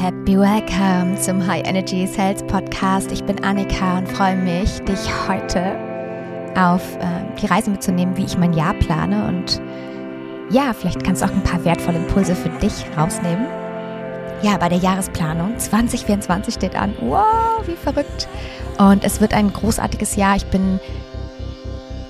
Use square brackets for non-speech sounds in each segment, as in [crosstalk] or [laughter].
Happy Welcome zum High Energy Sales Podcast. Ich bin Annika und freue mich, dich heute auf äh, die Reise mitzunehmen, wie ich mein Jahr plane. Und ja, vielleicht kannst du auch ein paar wertvolle Impulse für dich rausnehmen. Ja, bei der Jahresplanung 2024 steht an. Wow, wie verrückt. Und es wird ein großartiges Jahr. Ich bin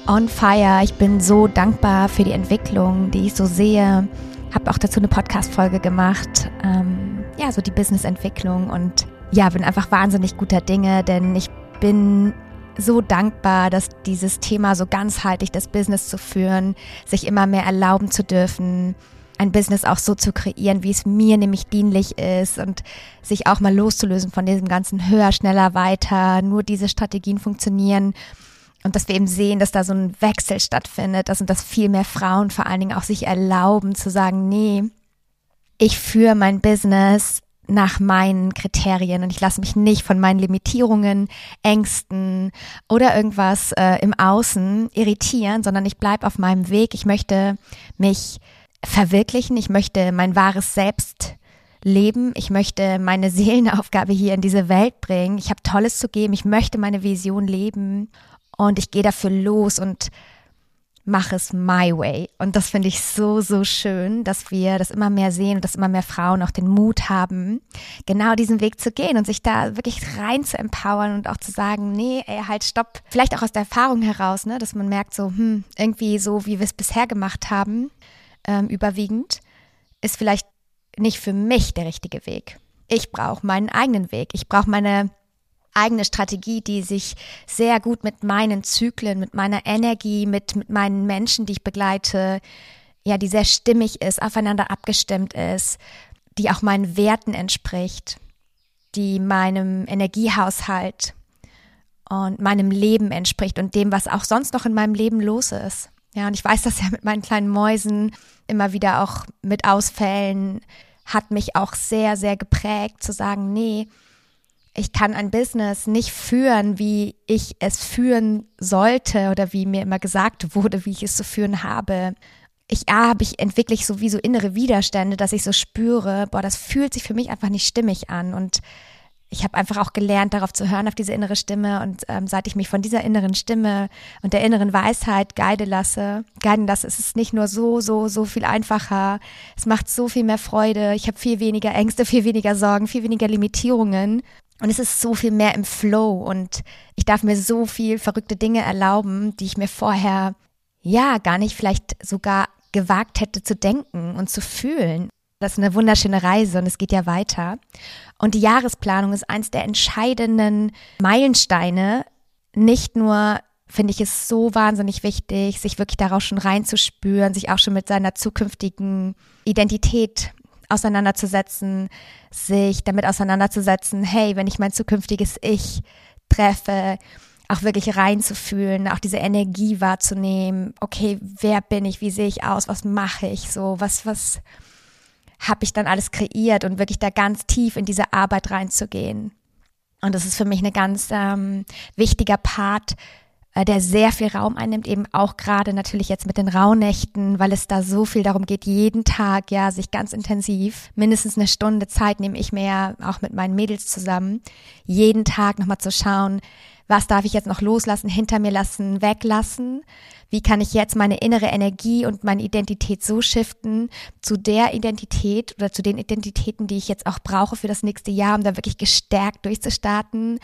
on fire. Ich bin so dankbar für die Entwicklung, die ich so sehe. Habe auch dazu eine Podcast-Folge gemacht. Ähm, ja, so die Businessentwicklung und ja, bin einfach wahnsinnig guter Dinge, denn ich bin so dankbar, dass dieses Thema so ganzheitlich das Business zu führen, sich immer mehr erlauben zu dürfen, ein Business auch so zu kreieren, wie es mir nämlich dienlich ist und sich auch mal loszulösen von diesem ganzen höher, schneller, weiter, nur diese Strategien funktionieren und dass wir eben sehen, dass da so ein Wechsel stattfindet, dass und dass viel mehr Frauen vor allen Dingen auch sich erlauben zu sagen, nee, ich führe mein Business nach meinen Kriterien und ich lasse mich nicht von meinen Limitierungen, Ängsten oder irgendwas äh, im Außen irritieren, sondern ich bleibe auf meinem Weg. Ich möchte mich verwirklichen, ich möchte mein wahres Selbst leben, ich möchte meine [laughs] Seelenaufgabe hier in diese Welt bringen. Ich habe Tolles zu geben, ich möchte meine Vision leben und ich gehe dafür los und mach es my way. Und das finde ich so, so schön, dass wir das immer mehr sehen und dass immer mehr Frauen auch den Mut haben, genau diesen Weg zu gehen und sich da wirklich rein zu empowern und auch zu sagen, nee, ey, halt, stopp. Vielleicht auch aus der Erfahrung heraus, ne, dass man merkt so, hm, irgendwie so, wie wir es bisher gemacht haben, ähm, überwiegend, ist vielleicht nicht für mich der richtige Weg. Ich brauche meinen eigenen Weg. Ich brauche meine eigene Strategie, die sich sehr gut mit meinen Zyklen, mit meiner Energie, mit, mit meinen Menschen, die ich begleite, ja, die sehr stimmig ist, aufeinander abgestimmt ist, die auch meinen Werten entspricht, die meinem Energiehaushalt und meinem Leben entspricht und dem, was auch sonst noch in meinem Leben los ist. Ja, und ich weiß das ja mit meinen kleinen Mäusen immer wieder auch mit Ausfällen hat mich auch sehr, sehr geprägt zu sagen, nee, ich kann ein Business nicht führen, wie ich es führen sollte oder wie mir immer gesagt wurde, wie ich es zu führen habe. Ich, ah, habe ich entwickle ich sowieso innere Widerstände, dass ich so spüre, boah, das fühlt sich für mich einfach nicht stimmig an und ich habe einfach auch gelernt, darauf zu hören, auf diese innere Stimme. Und ähm, seit ich mich von dieser inneren Stimme und der inneren Weisheit guide lasse, guiden lasse, ist es nicht nur so, so, so viel einfacher. Es macht so viel mehr Freude. Ich habe viel weniger Ängste, [laughs] viel weniger Sorgen, viel weniger Limitierungen. Und es ist so viel mehr im Flow und ich darf mir so viel verrückte Dinge erlauben, die ich mir vorher ja gar nicht vielleicht sogar gewagt hätte zu denken und zu fühlen. Das ist eine wunderschöne Reise und es geht ja weiter. Und die Jahresplanung ist eins der entscheidenden Meilensteine. Nicht nur finde ich es so wahnsinnig wichtig, sich wirklich daraus schon reinzuspüren, sich auch schon mit seiner zukünftigen Identität auseinanderzusetzen, sich damit auseinanderzusetzen, hey, wenn ich mein zukünftiges Ich treffe, auch wirklich reinzufühlen, auch diese Energie wahrzunehmen, okay, wer bin ich, wie sehe ich aus, was mache ich so, was, was habe ich dann alles kreiert? Und wirklich da ganz tief in diese Arbeit reinzugehen. Und das ist für mich ein ganz ähm, wichtiger Part, der sehr viel Raum einnimmt, eben auch gerade natürlich jetzt mit den Rauhnächten, weil es da so viel darum geht, jeden Tag ja sich ganz intensiv, mindestens eine Stunde Zeit nehme ich mir ja auch mit meinen Mädels zusammen, jeden Tag nochmal zu schauen, was darf ich jetzt noch loslassen, hinter mir lassen, weglassen? Wie kann ich jetzt meine innere Energie und meine Identität so shiften zu der Identität oder zu den Identitäten, die ich jetzt auch brauche für das nächste Jahr, um da wirklich gestärkt durchzustarten,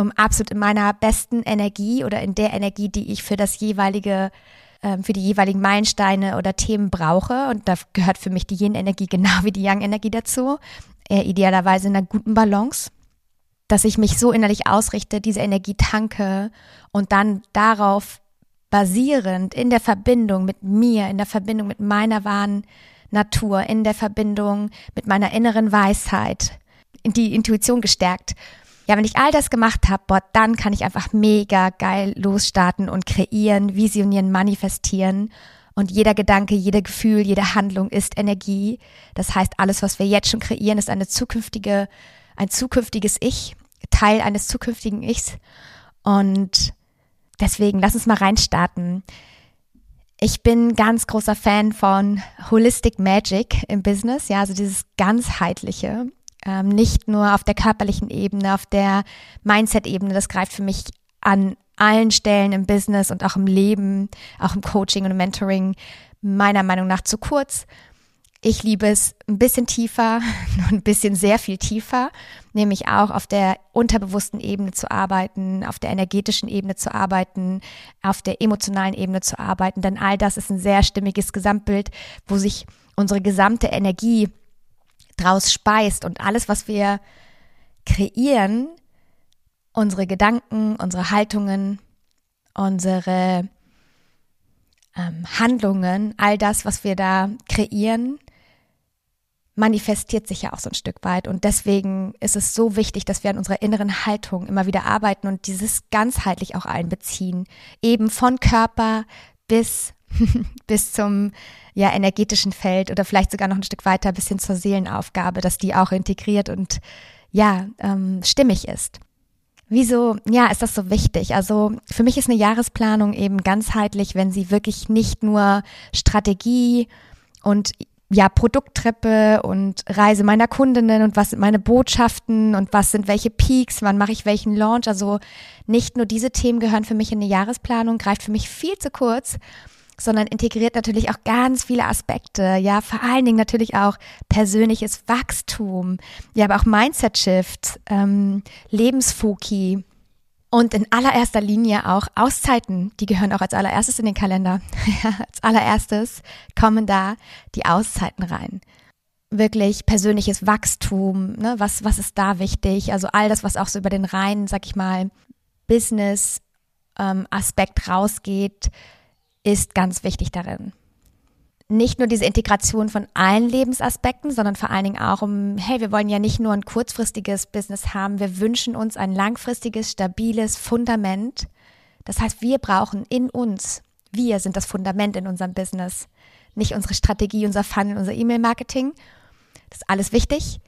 um absolut in meiner besten Energie oder in der Energie, die ich für das jeweilige ähm, für die jeweiligen Meilensteine oder Themen brauche. Und da gehört für mich die Yin-Energie genau wie die Yang-Energie dazu. Äh, idealerweise in einer guten Balance. Dass ich mich so innerlich ausrichte, diese Energie tanke und dann darauf basierend in der Verbindung mit mir, in der Verbindung mit meiner wahren Natur, in der Verbindung mit meiner inneren Weisheit, die Intuition gestärkt ja, wenn ich all das gemacht habe, boah, dann kann ich einfach mega geil losstarten und kreieren, visionieren, manifestieren. Und jeder Gedanke, jeder Gefühl, jede Handlung ist Energie. Das heißt, alles, was wir jetzt schon kreieren, ist eine zukünftige, ein zukünftiges Ich, Teil eines zukünftigen Ichs. Und deswegen, lass uns mal reinstarten. Ich bin ganz großer Fan von Holistic Magic im Business, ja, also dieses ganzheitliche Ähm, nicht nur auf der körperlichen Ebene, auf der Mindset-Ebene. Das greift für mich an allen Stellen im Business und auch im Leben, auch im Coaching und im Mentoring meiner Meinung nach zu kurz. Ich liebe es ein bisschen tiefer, [laughs] ein bisschen sehr viel tiefer, nämlich auch auf der unterbewussten Ebene zu arbeiten, auf der energetischen Ebene zu arbeiten, auf der emotionalen Ebene zu arbeiten, denn all das ist ein sehr stimmiges Gesamtbild, wo sich unsere gesamte Energie draus speist und alles, was wir kreieren, unsere Gedanken, unsere Haltungen, unsere ähm, Handlungen, all das, was wir da kreieren, manifestiert sich ja auch so ein Stück weit. Und deswegen ist es so wichtig, dass wir an unserer inneren Haltung immer wieder arbeiten und dieses ganzheitlich auch einbeziehen. Eben von Körper bis, [laughs] bis zum ja, energetischen Feld oder vielleicht sogar noch ein Stück weiter bis hin zur Seelenaufgabe, dass die auch integriert und ja, ähm, stimmig ist. Wieso, ja, ist das so wichtig? Also für mich ist eine Jahresplanung eben ganzheitlich, wenn sie wirklich nicht nur Strategie und ja, Produkttreppe und Reise meiner Kundinnen und was sind meine Botschaften und was sind welche Peaks, wann mache ich welchen Launch. Also nicht nur diese Themen gehören für mich in eine Jahresplanung, greift für mich viel zu kurz, sondern integriert natürlich auch ganz viele Aspekte. Ja, vor allen Dingen natürlich auch persönliches Wachstum, ja, aber auch Mindset-Shift, ähm, Lebensfoki, und in allererster Linie auch Auszeiten, die gehören auch als allererstes in den Kalender. [laughs] als allererstes kommen da die Auszeiten rein. Wirklich persönliches Wachstum, ne? was, was ist da wichtig? Also all das, was auch so über den reinen, sag ich mal, Business-Aspekt ähm, rausgeht, ist ganz wichtig darin nicht nur diese Integration von allen Lebensaspekten, sondern vor allen Dingen auch um, hey, wir wollen ja nicht nur ein kurzfristiges Business haben, wir wünschen uns ein langfristiges, stabiles Fundament. Das heißt, wir brauchen in uns, wir sind das Fundament in unserem Business, nicht unsere Strategie, unser Funnel, unser E-Mail-Marketing. Das ist alles wichtig.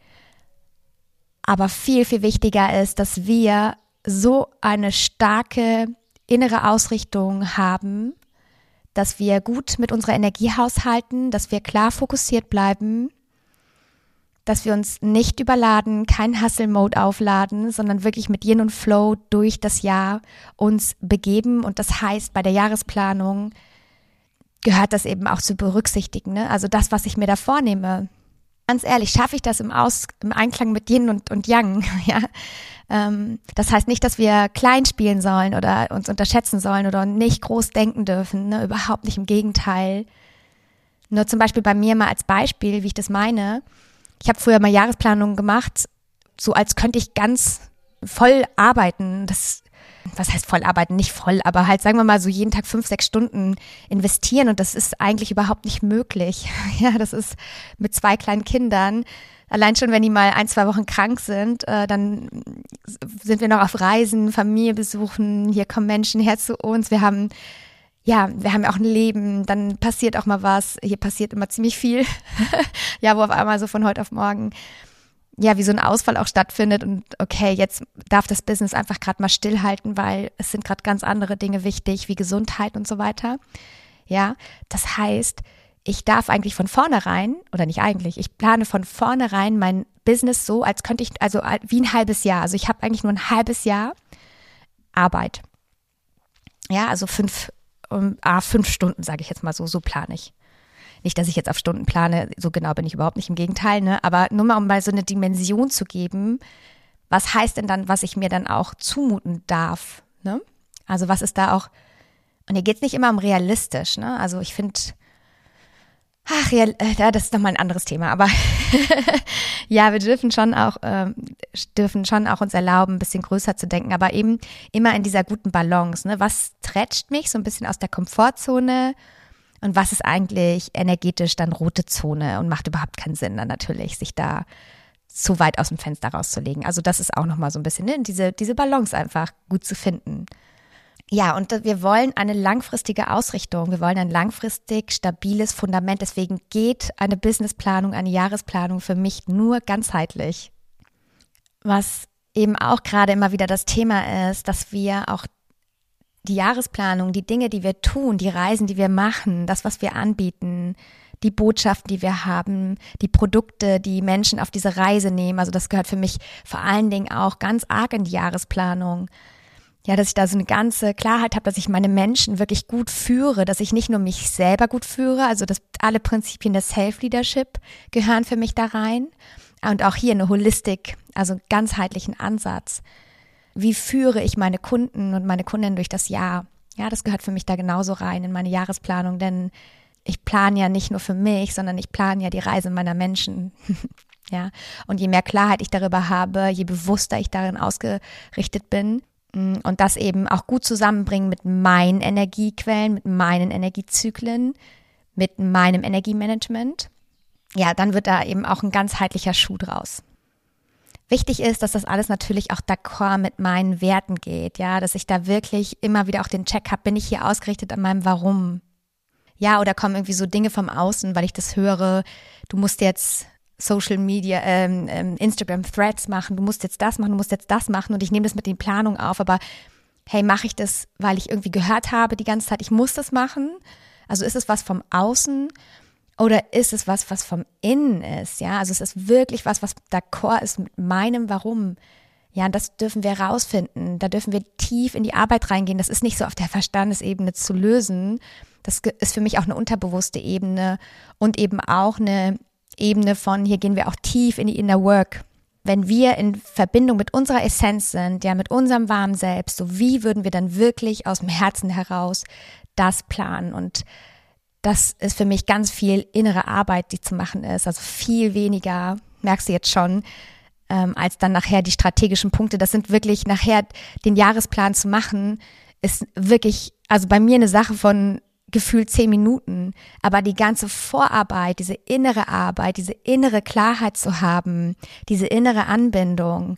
Aber viel, viel wichtiger ist, dass wir so eine starke innere Ausrichtung haben, dass wir gut mit unserer Energie haushalten, dass wir klar fokussiert bleiben, dass wir uns nicht überladen, kein Hustle-Mode aufladen, sondern wirklich mit Yin und Flow durch das Jahr uns begeben. Und das heißt, bei der Jahresplanung gehört das eben auch zu berücksichtigen. Ne? Also das, was ich mir da vornehme. Ganz ehrlich, schaffe ich das im, Aus, im Einklang mit Yin und, und Yang? [laughs] Ja? Ähm, das heißt nicht, dass wir klein spielen sollen oder uns unterschätzen sollen oder nicht groß denken dürfen. Ne? Überhaupt nicht, im Gegenteil. Nur zum Beispiel bei mir mal als Beispiel, wie ich das meine. Ich habe früher mal Jahresplanungen gemacht, so als könnte ich ganz voll arbeiten. Das, was heißt voll arbeiten? Nicht voll, aber halt sagen wir mal so jeden Tag fünf, sechs Stunden investieren und das ist eigentlich überhaupt nicht möglich. [laughs] Ja, das ist mit zwei kleinen Kindern allein schon, wenn die mal ein, zwei Wochen krank sind, äh, dann sind wir noch auf Reisen, Familie besuchen, hier kommen Menschen her zu uns. Wir haben, ja, wir haben ja auch ein Leben, dann passiert auch mal was. Hier passiert immer ziemlich viel. [laughs] ja, wo auf einmal so von heute auf morgen ja, wie so ein Ausfall auch stattfindet und okay, jetzt darf das Business einfach gerade mal stillhalten, weil es sind gerade ganz andere Dinge wichtig, wie Gesundheit und so weiter. Ja, das heißt, ich darf eigentlich von vornherein, oder nicht eigentlich, ich plane von vornherein mein Business so, als könnte ich, also wie ein halbes Jahr. Also ich habe eigentlich nur ein halbes Jahr Arbeit. Ja, also fünf, um, ah, fünf Stunden, sage ich jetzt mal so, so plane ich. Nicht, dass ich jetzt auf Stunden plane, so genau bin ich überhaupt nicht im Gegenteil, ne? Aber nur mal, um mal so eine Dimension zu geben, was heißt denn dann, was ich mir dann auch zumuten darf, ne? Also was ist da auch, und hier geht es nicht immer um realistisch, ne? Also ich finde, Ach ja, äh, das ist nochmal ein anderes Thema, aber [laughs] ja, wir dürfen schon auch, äh, dürfen schon auch uns erlauben, ein bisschen größer zu denken, aber eben immer in dieser guten Balance. Ne? Was trätscht mich so ein bisschen aus der Komfortzone und was ist eigentlich energetisch dann rote Zone und macht überhaupt keinen Sinn dann natürlich, sich da zu weit aus dem Fenster rauszulegen. Also das ist auch nochmal so ein bisschen, ne? diese, diese Balance einfach gut zu finden. Ja, und wir wollen eine langfristige Ausrichtung. Wir wollen ein langfristig stabiles Fundament. Deswegen geht eine Businessplanung, eine Jahresplanung für mich nur ganzheitlich. Was eben auch gerade immer wieder das Thema ist, dass wir auch die Jahresplanung, die Dinge, die wir tun, die Reisen, die wir machen, das, was wir anbieten, die Botschaften, die wir haben, die Produkte, die Menschen auf diese Reise nehmen. Also das gehört für mich vor allen Dingen auch ganz arg in die Jahresplanung. Ja, dass ich da so eine ganze Klarheit habe, dass ich meine Menschen wirklich gut führe, dass ich nicht nur mich selber gut führe, also dass alle Prinzipien des Self-Leadership gehören für mich da rein. Und auch hier eine Holistik, also ganzheitlichen Ansatz. Wie führe ich meine Kunden und meine Kundinnen durch das Jahr? Ja, das gehört für mich da genauso rein in meine Jahresplanung, denn ich plane ja nicht nur für mich, sondern ich plane ja die Reise meiner Menschen. [laughs] ja, und je mehr Klarheit ich darüber habe, je bewusster ich darin ausgerichtet bin mm, und das eben auch gut zusammenbringen mit meinen Energiequellen, mit meinen Energiezyklen, mit meinem Energiemanagement, ja, dann wird da eben auch ein ganzheitlicher Schuh draus. Wichtig ist, dass das alles natürlich auch d'accord mit meinen Werten geht, ja, dass ich da wirklich immer wieder auch den Check habe, bin ich hier ausgerichtet an meinem Warum? Ja, oder kommen irgendwie so Dinge vom Außen, weil ich das höre, du musst jetzt Social Media, ähm, ähm, Instagram Threads machen, du musst jetzt das machen, du musst jetzt das machen und ich nehme das mit den Planungen auf, aber hey, mache ich das, weil ich irgendwie gehört habe die ganze Zeit, ich muss das machen? Also ist es was vom Außen oder ist es was, was vom Innen ist? Ja, also es ist wirklich was, was d'accord ist mit meinem Warum. Ja, das dürfen wir rausfinden. Da dürfen wir tief in die Arbeit reingehen. Das ist nicht so auf der Verstandesebene zu lösen. Das ist für mich auch eine unterbewusste Ebene und eben auch eine Ebene von, hier gehen wir auch tief in die Inner Work. Wenn wir in Verbindung mit unserer Essenz sind, ja, mit unserem warmen Selbst, so wie würden wir dann wirklich aus dem Herzen heraus das planen und das ist für mich ganz viel innere Arbeit, die zu machen ist. Also viel weniger, merkst du jetzt schon, ähm, als dann nachher die strategischen Punkte. Das sind wirklich nachher den Jahresplan zu machen, ist wirklich, also bei mir eine Sache von gefühlt zehn Minuten. Aber die ganze Vorarbeit, diese innere Arbeit, diese innere Klarheit zu haben, diese innere Anbindung,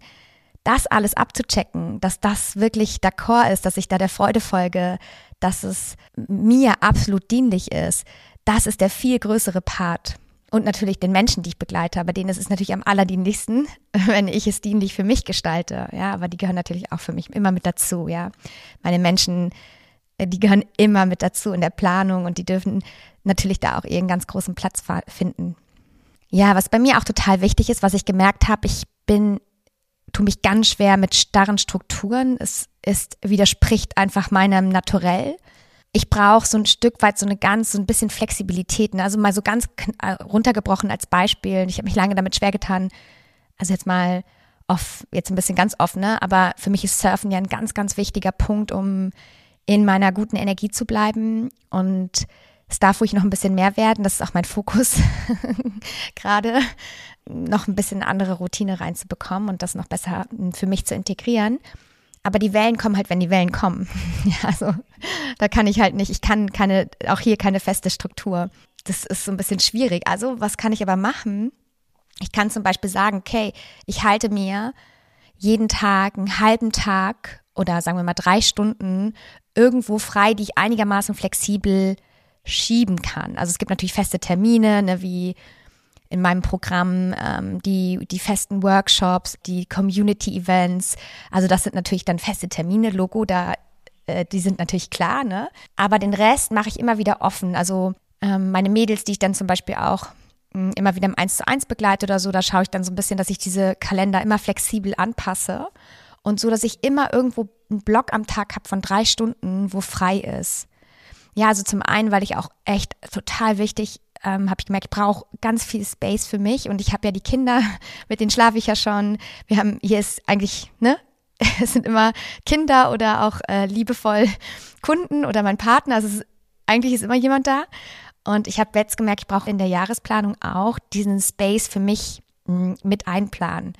das alles abzuchecken, dass das wirklich d'accord ist, dass ich da der Freude folge, dass es mir absolut dienlich ist, das ist der viel größere Part. Und natürlich den Menschen, die ich begleite, aber denen ist es natürlich am allerdienlichsten, [laughs] wenn ich es dienlich für mich gestalte. Ja, aber die gehören natürlich auch für mich immer mit dazu. Ja, meine Menschen, äh, die gehören immer mit dazu in der Planung und die dürfen natürlich da auch ihren ganz großen Platz finden. Ja, was bei mir auch total wichtig ist, was ich gemerkt habe, ich bin tue mich ganz schwer mit starren Strukturen. Es ist, widerspricht einfach meinem Naturell. Ich brauche so ein Stück weit so eine ganz, so ein bisschen Flexibilität. Ne? Also mal so ganz äh, runtergebrochen als Beispiel. Ich habe mich lange damit schwer getan. Also jetzt mal off, jetzt ein bisschen ganz offen, ne? aber für mich ist Surfen ja ein ganz, ganz wichtiger Punkt, um in meiner guten Energie zu bleiben. Und es darf ruhig noch ein bisschen mehr werden. Das ist auch mein Fokus [laughs] gerade noch ein bisschen andere Routine reinzubekommen und das noch besser für mich zu integrieren. Aber die Wellen kommen halt, wenn die Wellen kommen. [laughs] ja, also da kann ich halt nicht, ich kann keine, auch hier keine feste Struktur. Das ist so ein bisschen schwierig. Also was kann ich aber machen? Ich kann zum Beispiel sagen, okay, ich halte mir jeden Tag einen halben Tag oder sagen wir mal drei Stunden irgendwo frei, die ich einigermaßen flexibel schieben kann. Also es gibt natürlich feste Termine, ne, wie in meinem Programm, ähm, die, die festen Workshops, die Community-Events. Also das sind natürlich dann feste Termine, Logo, da, äh, die sind natürlich klar, ne? Aber den Rest mache ich immer wieder offen. Also ähm, meine Mädels, die ich dann zum Beispiel auch mh, hm, immer wieder im 1 zu 1 begleite oder so, da schaue ich dann so ein bisschen, dass ich diese Kalender immer flexibel anpasse. Und so, dass ich immer irgendwo einen Block am Tag habe von drei Stunden, wo frei ist. Ja, also zum einen, weil ich auch echt total wichtig ähm, habe ich gemerkt, ich brauche ganz viel Space für mich und ich habe ja die Kinder, [laughs] mit denen schlafe ich ja schon. Wir haben, hier ist eigentlich, ne, [laughs] es sind immer Kinder oder auch äh, liebevoll [laughs] Kunden oder mein Partner. Also ist, eigentlich ist immer jemand da. Und ich habe jetzt gemerkt, ich brauche in der Jahresplanung auch diesen Space für mich mh, mit einplanen.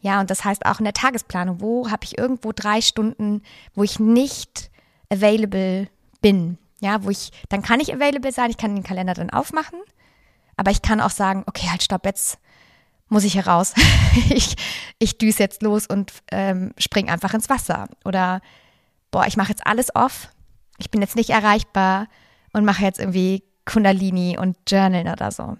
Ja, und das heißt auch in der Tagesplanung, wo habe ich irgendwo drei Stunden, wo ich nicht available bin. Ja, wo ich, dann kann ich available sein, ich kann den Kalender dann aufmachen, aber ich kann auch sagen, okay, halt, stopp, jetzt muss ich heraus. [laughs] ich, ich düse jetzt los und ähm, spring einfach ins Wasser. Oder, boah, ich mache jetzt alles off, ich bin jetzt nicht erreichbar und mache jetzt irgendwie Kundalini und Journal oder so.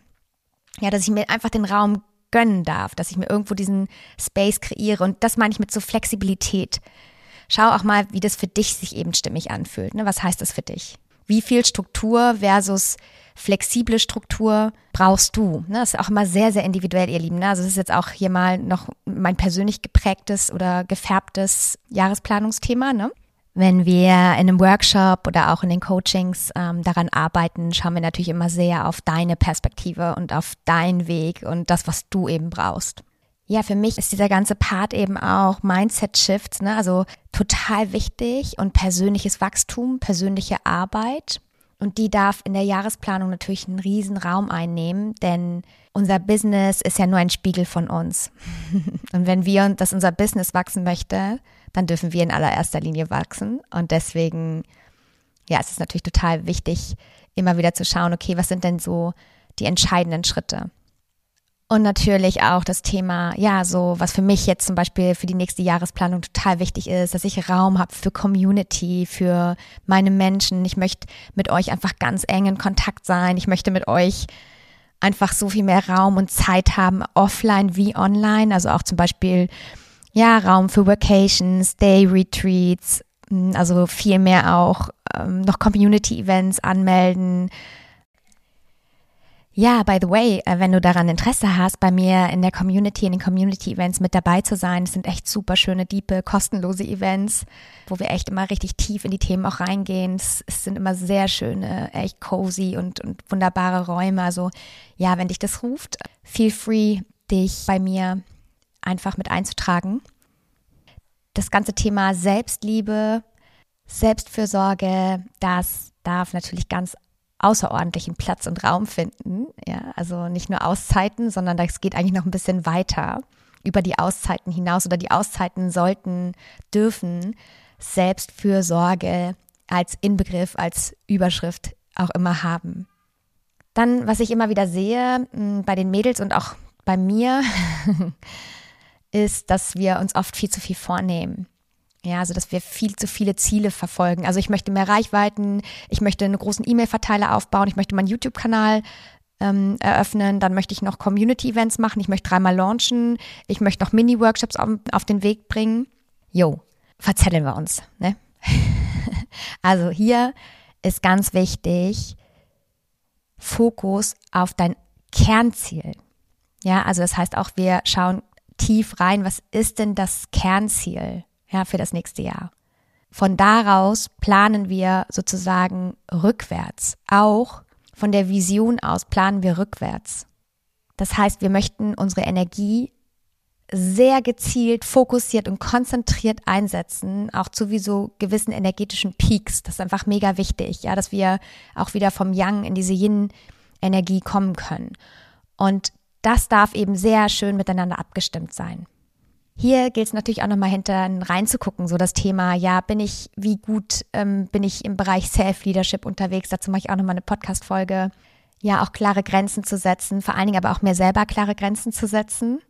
Ja, dass ich mir einfach den Raum gönnen darf, dass ich mir irgendwo diesen Space kreiere. Und das meine ich mit so Flexibilität. Schau auch mal, wie das für dich sich eben stimmig anfühlt. Ne? Was heißt das für dich? Wie viel Struktur versus flexible Struktur brauchst du? Ne? Das ist auch immer sehr, sehr individuell, ihr Lieben. Ne? Also es ist jetzt auch hier mal noch mein persönlich geprägtes oder gefärbtes Jahresplanungsthema. Ne? Wenn wir in einem Workshop oder auch in den Coachings ähm, daran arbeiten, schauen wir natürlich immer sehr auf deine Perspektive und auf deinen Weg und das, was du eben brauchst. Ja, für mich ist dieser ganze Part eben auch Mindset-Shifts, ne? also total wichtig und persönliches Wachstum, persönliche Arbeit. Und die darf in der Jahresplanung natürlich einen riesen Raum einnehmen, denn unser Business ist ja nur ein Spiegel von uns. [laughs] und wenn wir, dass unser Business wachsen möchte, dann dürfen wir in allererster Linie wachsen. Und deswegen, ja, es ist natürlich total wichtig, immer wieder zu schauen, okay, was sind denn so die entscheidenden Schritte? Und natürlich auch das Thema, ja, so was für mich jetzt zum Beispiel für die nächste Jahresplanung total wichtig ist, dass ich Raum habe für Community, für meine Menschen. Ich möchte mit euch einfach ganz eng in Kontakt sein. Ich möchte mit euch einfach so viel mehr Raum und Zeit haben, offline wie online. Also auch zum Beispiel ja, Raum für Vacations, Day Retreats, hm, also viel mehr auch ähm, noch Community-Events anmelden. Ja, by the way, äh, wenn du daran Interesse hast, bei mir in der Community, in den Community-Events mit dabei zu sein, es sind echt super schöne, diepe, kostenlose Events, wo wir echt immer richtig tief in die Themen auch reingehen. Es, sind immer sehr schöne, echt cozy und, und wunderbare Räume. Also ja, wenn dich das ruft, feel free, dich bei mir einfach mit einzutragen. Das ganze Thema Selbstliebe, Selbstfürsorge, das darf natürlich ganz außerordentlichen Platz und Raum finden. Ja, also nicht nur Auszeiten, sondern das geht eigentlich noch ein bisschen weiter über die Auszeiten hinaus oder die Auszeiten sollten, dürfen Selbstfürsorge als Inbegriff, als Überschrift auch immer haben. Dann, was ich immer wieder sehe bei den Mädels und auch bei mir, [laughs] ist, dass wir uns oft viel zu viel vornehmen. Ja, also dass wir viel zu viele Ziele verfolgen. Also ich möchte mehr Reichweiten, ich möchte einen großen E-Mail-Verteiler aufbauen, ich möchte meinen YouTube-Kanal ähm, eröffnen, dann möchte ich noch Community-Events machen, ich möchte dreimal launchen, ich möchte noch Mini-Workshops auf, auf, den Weg bringen. Jo, verzetteln wir uns. Ne? [laughs] also hier ist ganz wichtig, Fokus auf dein Kernziel. Ja, also das heißt auch, wir schauen tief rein, was ist denn das Kernziel ja, für das nächste Jahr. Von daraus planen wir sozusagen rückwärts. Auch von der Vision aus planen wir rückwärts. Das heißt, wir möchten unsere Energie sehr gezielt, fokussiert und konzentriert einsetzen, auch zu wie so gewissen energetischen Peaks. Das ist einfach mega wichtig, ja, dass wir auch wieder vom Yang in diese Yin-Energie kommen können. Und das darf eben sehr schön miteinander abgestimmt sein. Hier gilt es natürlich auch nochmal hinter reinzugucken, so das Thema, ja, bin ich, wie gut ähm, bin ich im Bereich Self-Leadership unterwegs? Dazu mache ich auch nochmal eine Podcast-Folge. Ja, auch klare Grenzen zu setzen, vor allen Dingen aber auch mir selber klare Grenzen zu setzen.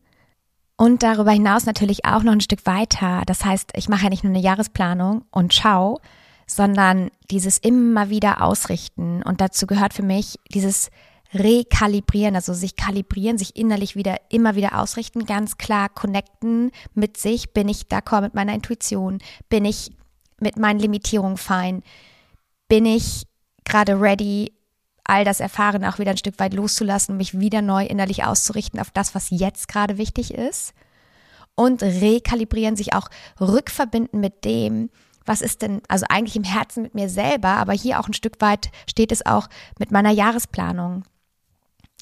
Und darüber hinaus natürlich auch noch ein Stück weiter. Das heißt, ich mache ja nicht nur eine Jahresplanung und schau, sondern dieses immer wieder ausrichten. Und dazu gehört für mich dieses rekalibrieren, also sich kalibrieren, sich innerlich wieder, immer wieder ausrichten, ganz klar connecten mit sich. Bin ich d'accord mit meiner Intuition? Bin ich mit meinen Limitierungen fein? Bin ich gerade ready, all das Erfahren auch wieder ein Stück weit loszulassen, mich wieder neu innerlich auszurichten auf das, was jetzt gerade wichtig ist? Und rekalibrieren, sich auch rückverbinden mit dem, was ist denn, also eigentlich im Herzen mit mir selber, aber hier auch ein Stück weit steht es auch mit meiner Jahresplanung.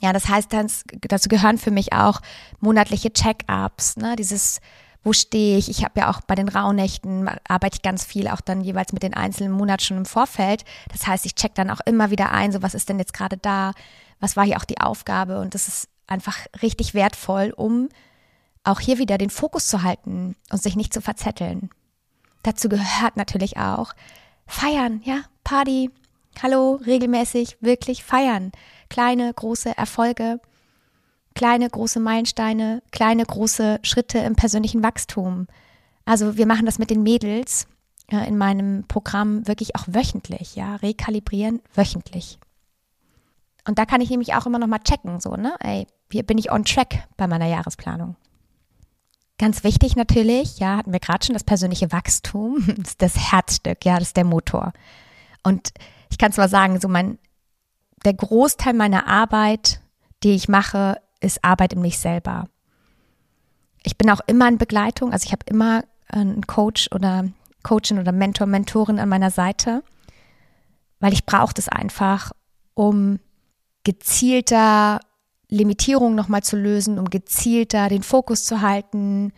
Ja, das heißt, dazu gehören für mich auch monatliche Check-ups, ne, dieses wo stehe ich? Ich habe ja auch bei den Rauhnächten arbeite ich ganz viel auch dann jeweils mit den einzelnen Monaten schon im Vorfeld. Das heißt, ich check dann auch immer wieder ein, so was ist denn jetzt gerade da? Was war hier auch die Aufgabe? Und das ist einfach richtig wertvoll, um auch hier wieder den Fokus zu halten und sich nicht zu verzetteln. Dazu gehört natürlich auch feiern, ja, Party, hallo, regelmäßig, wirklich feiern kleine, große Erfolge, kleine, große Meilensteine, kleine, große Schritte im persönlichen Wachstum. Also wir machen das mit den Mädels äh, in meinem Programm wirklich auch wöchentlich, ja, rekalibrieren wöchentlich. Und da kann ich nämlich auch immer noch mal checken, so, ne, ey, hier bin ich on track bei meiner Jahresplanung. Ganz wichtig natürlich, ja, hatten wir gerade schon das persönliche Wachstum, das [laughs] ist das Herzstück, ja, das ist der Motor. Und ich kann zwar sagen, so mein der Großteil meiner Arbeit, die ich mache, ist Arbeit in mich selber. Ich bin auch immer in Begleitung, also ich habe immer einen Coach oder Coachin oder Mentor, Mentorin an meiner Seite, weil ich brauche das einfach, um gezielter Limitierungen nochmal zu lösen, um gezielter den Fokus zu halten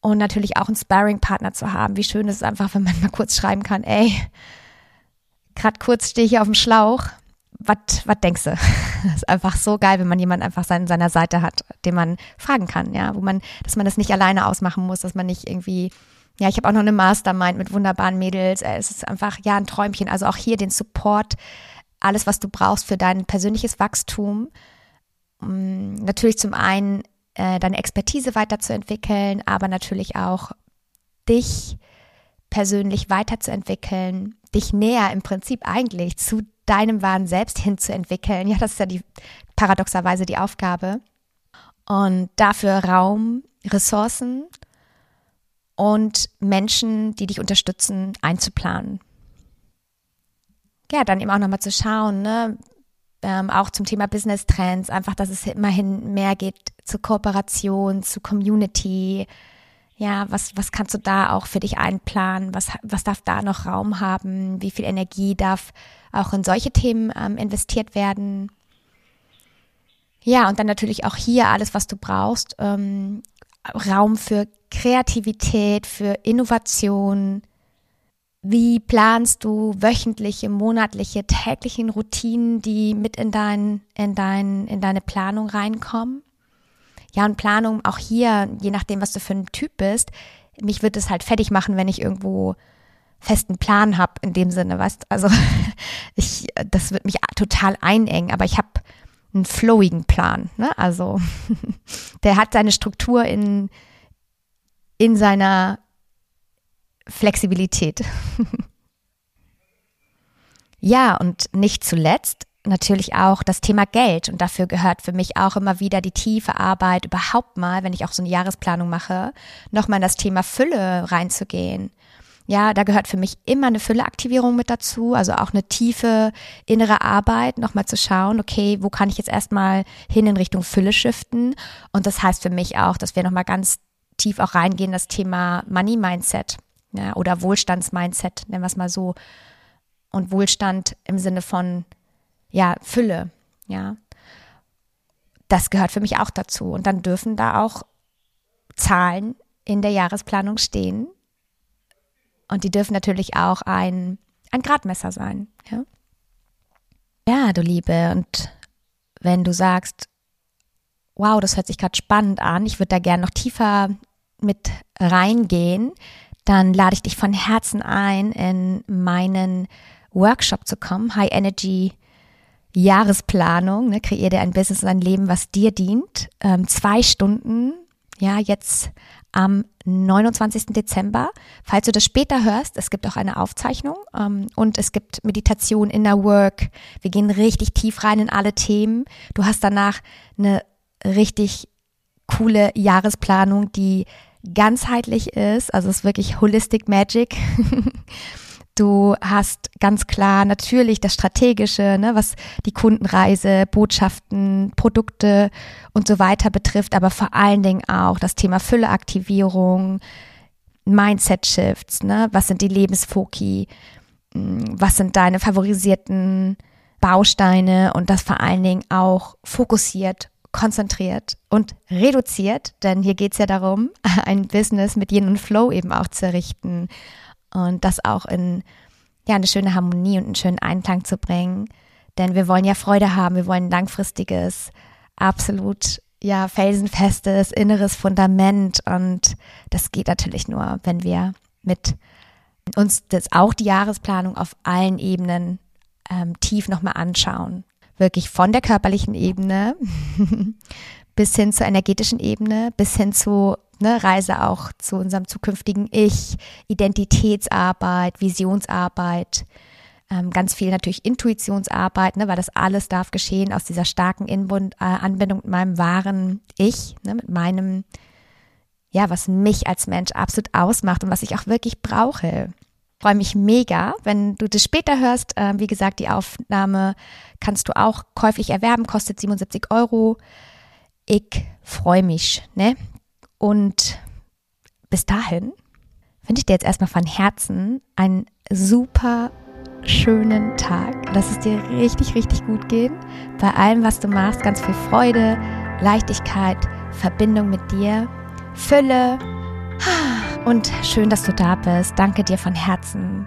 und natürlich auch einen Sparring-Partner zu haben. Wie schön ist es einfach, wenn man mal kurz schreiben kann, ey, gerade kurz stehe ich hier auf dem Schlauch. Was denkst du? [laughs] Das ist einfach so geil, wenn man jemanden einfach an seiner Seite hat, den man fragen kann, ja, wo man, dass man das nicht alleine ausmachen muss, dass man nicht irgendwie, ja, ich habe auch noch eine Mastermind mit wunderbaren Mädels. Es ist einfach, ja, ein Träumchen. Also auch hier den Support, alles, was du brauchst für dein persönliches Wachstum. Mm, natürlich zum einen äh, deine Expertise weiterzuentwickeln, aber natürlich auch dich persönlich weiterzuentwickeln, dich näher im Prinzip eigentlich zu deinem wahren Selbst hinzuentwickeln. Ja, das ist ja die paradoxerweise die Aufgabe. Und dafür Raum, Ressourcen und Menschen, die dich unterstützen, einzuplanen. Ja, dann eben auch nochmal zu schauen, ne? Ähm, auch zum Thema Business Trends, einfach, dass es immerhin mehr geht zu Kooperation, zu Community, ja, was, was kannst du da auch für dich einplanen? Was, was darf da noch Raum haben? Wie viel Energie darf auch in solche Themen ähm, investiert werden? Ja, und dann natürlich auch hier alles, was du brauchst. Ähm, Raum für Kreativität, für Innovation. Wie planst du wöchentliche, monatliche, täglichen Routinen, die mit in, dein, in, dein, in deine Planung reinkommen? Ja, und Planung auch hier, je nachdem, was du für ein Typ bist, mich wird es halt fertig machen, wenn ich irgendwo festen Plan habe in dem Sinne, weißt also [laughs] ich das wird mich total einengen, aber ich habe einen flowigen Plan, ne? Also [laughs] der hat seine Struktur in in seiner Flexibilität. [laughs] ja, und nicht zuletzt natürlich auch das Thema Geld. Und dafür gehört für mich auch immer wieder die tiefe Arbeit, überhaupt mal, wenn ich auch so eine Jahresplanung mache, nochmal in das Thema Fülle reinzugehen. Ja, da gehört für mich immer eine Fülleaktivierung mit dazu, also auch eine tiefe innere Arbeit, nochmal zu schauen, okay, wo kann ich jetzt erstmal hin in Richtung Fülle shiften? Und das heißt für mich auch, dass wir nochmal ganz tief auch reingehen, das Thema Money Mindset ja, oder Wohlstandsmindset, nennen wir es mal so. Und Wohlstand im Sinne von ja, Fülle, ja. Das gehört für mich auch dazu. Und dann dürfen da auch Zahlen in der Jahresplanung stehen. Und die dürfen natürlich auch ein, ein Gradmesser sein, ja. Ja, du Liebe, und wenn du sagst, wow, das hört sich gerade spannend an, ich würde da gerne noch tiefer mit reingehen, dann lade ich dich von Herzen ein, in meinen Workshop zu kommen, High Energy Jahresplanung, ne, kreier dir ein Business und ein Leben, was dir dient. Ähm, zwei Stunden, ja, jetzt am 29. Dezember. Falls du das später hörst, es gibt auch eine Aufzeichnung ähm, und es gibt Meditation, Inner Work. Wir gehen richtig tief rein in alle Themen. Du hast danach eine richtig coole Jahresplanung, die ganzheitlich ist. Also es ist wirklich Holistic Magic. [laughs] Du hast ganz klar natürlich das Strategische, ne, was die Kundenreise, Botschaften, Produkte und so weiter betrifft, aber vor allen Dingen auch das Thema Fülleaktivierung, Mindset-Shifts, ne, was sind die Lebensfoki, hm, was sind deine favorisierten Bausteine? Und das vor allen Dingen auch fokussiert konzentriert und reduziert, denn hier geht es ja darum, [laughs] ein Business mit Yin und Flow eben auch zu errichten und das auch in ja, eine schöne Harmonie und einen schönen Einklang zu bringen. Denn wir wollen ja Freude haben, wir wollen langfristiges, absolut ja felsenfestes inneres Fundament und das geht natürlich nur, wenn wir mit uns das auch die Jahresplanung auf allen Ebenen ähm, tief nochmal anschauen. Wirklich von der körperlichen Ebene [laughs] bis hin zur energetischen Ebene, bis hin zu ne, Reise auch zu unserem zukünftigen Ich, Identitätsarbeit, Visionsarbeit, ähm, ganz viel natürlich Intuitionsarbeit, ne, weil das alles darf geschehen aus dieser starken Inbund, äh, Anbindung mit meinem wahren Ich, ne, mit meinem, ja, was mich als Mensch absolut ausmacht und was ich auch wirklich brauche. freue mich mega, wenn du das später hörst. Äh, wie gesagt, die Aufnahme kannst du auch käuflich erwerben, kostet 77 Euro. Ich freue mich, ne? Und bis dahin wünsche ich dir jetzt erstmal von Herzen einen super schönen Tag. Lass es dir richtig, richtig gut gehen. Bei allem, was du machst, ganz viel Freude, Leichtigkeit, Verbindung mit dir, Fülle. Und schön, dass du da bist. Danke dir von Herzen.